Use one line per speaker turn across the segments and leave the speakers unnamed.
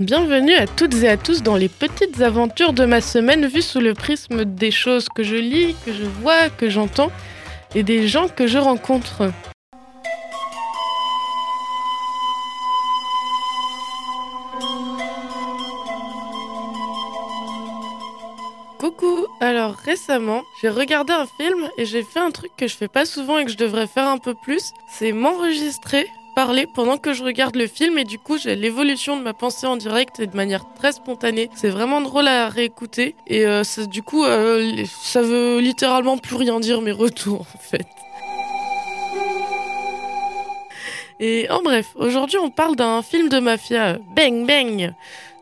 Bienvenue à toutes et à tous dans les petites aventures de ma semaine vues sous le prisme des choses que je lis, que je vois, que j'entends et des gens que je rencontre. Coucou Alors récemment, j'ai regardé un film et j'ai fait un truc que je fais pas souvent et que je devrais faire un peu plus, c'est m'enregistrer parler pendant que je regarde le film et du coup j'ai l'évolution de ma pensée en direct et de manière très spontanée. C'est vraiment drôle à réécouter et euh, du coup euh, ça veut littéralement plus rien dire mes retours en fait. Et en bref, aujourd'hui on parle d'un film de mafia, Bang Bang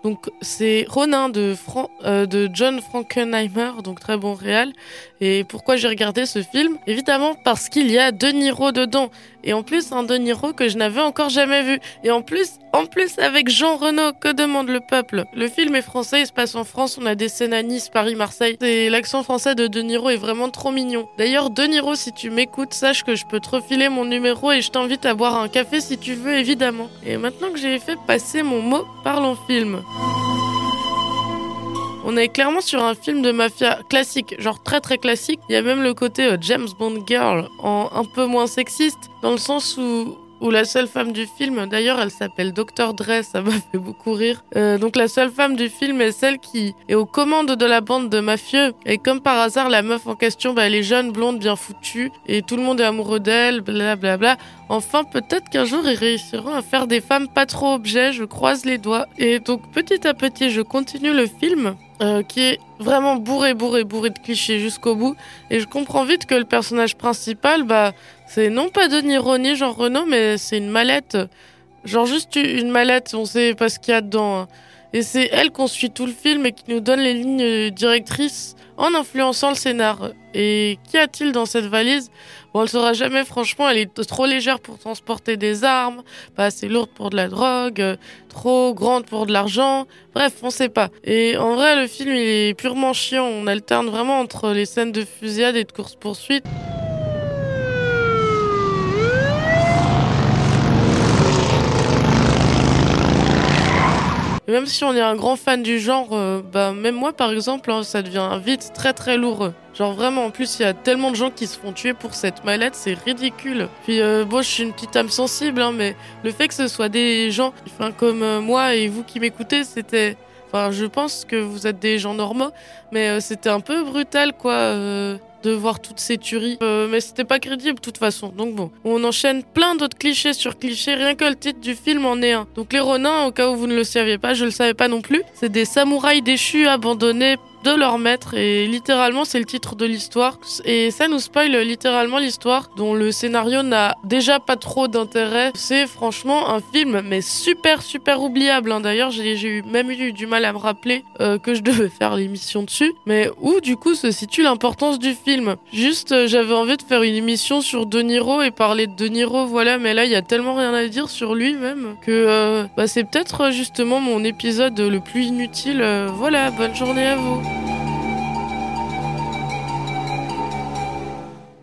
donc c'est Ronin de, euh, de John Frankenheimer, donc très bon réal. Et pourquoi j'ai regardé ce film? Évidemment parce qu'il y a De Niro dedans. Et en plus un De Niro que je n'avais encore jamais vu. Et en plus, en plus avec Jean Reno, que demande le peuple? Le film est français, il se passe en France, on a des scènes à Nice, Paris, Marseille. Et l'accent français de De Niro est vraiment trop mignon. D'ailleurs, De Niro, si tu m'écoutes, sache que je peux te refiler mon numéro et je t'invite à boire un café si tu veux, évidemment. Et maintenant que j'ai fait passer mon mot, parlons film. On est clairement sur un film de mafia classique, genre très très classique. Il y a même le côté euh, James Bond Girl en un peu moins sexiste, dans le sens où où la seule femme du film, d'ailleurs elle s'appelle Dr Dre, ça m'a fait beaucoup rire. Euh, donc la seule femme du film est celle qui est aux commandes de la bande de mafieux. Et comme par hasard, la meuf en question, bah, elle est jeune, blonde, bien foutue, et tout le monde est amoureux d'elle, blablabla. Enfin, peut-être qu'un jour ils réussiront à faire des femmes pas trop objets, je croise les doigts. Et donc petit à petit, je continue le film. Euh, qui est vraiment bourré, bourré, bourré de clichés jusqu'au bout. Et je comprends vite que le personnage principal, bah, c'est non pas de ni genre Renault, mais c'est une mallette. Genre juste une mallette, on sait pas ce qu'il y a dedans. Hein. Et c'est elle qu'on suit tout le film et qui nous donne les lignes directrices en influençant le scénar. Et qu'y a-t-il dans cette valise? Bon, elle sera jamais, franchement, elle est trop légère pour transporter des armes, pas assez lourde pour de la drogue, trop grande pour de l'argent. Bref, on sait pas. Et en vrai, le film, il est purement chiant. On alterne vraiment entre les scènes de fusillade et de course-poursuite. Même si on est un grand fan du genre, euh, bah, même moi par exemple, hein, ça devient vite très très lourd. Genre vraiment, en plus, il y a tellement de gens qui se font tuer pour cette mallette, c'est ridicule. Puis euh, bon, je suis une petite âme sensible, hein, mais le fait que ce soit des gens enfin, comme euh, moi et vous qui m'écoutez, c'était... Enfin, je pense que vous êtes des gens normaux, mais c'était un peu brutal, quoi de voir toutes ces tueries. Euh, mais c'était pas crédible de toute façon. Donc bon, on enchaîne plein d'autres clichés sur clichés, rien que le titre du film en est un. Donc les Ronins, au cas où vous ne le saviez pas, je le savais pas non plus, c'est des samouraïs déchus abandonnés de leur maître et littéralement c'est le titre de l'histoire et ça nous spoil littéralement l'histoire dont le scénario n'a déjà pas trop d'intérêt. C'est franchement un film mais super super oubliable. Hein. D'ailleurs j'ai eu même eu du mal à me rappeler euh, que je devais faire l'émission dessus, mais où du coup se situe l'importance du film? Juste euh, j'avais envie de faire une émission sur De Niro et parler de De Niro voilà, mais là il y a tellement rien à dire sur lui même que euh, bah, c'est peut-être justement mon épisode le plus inutile. voilà, bonne journée à vous.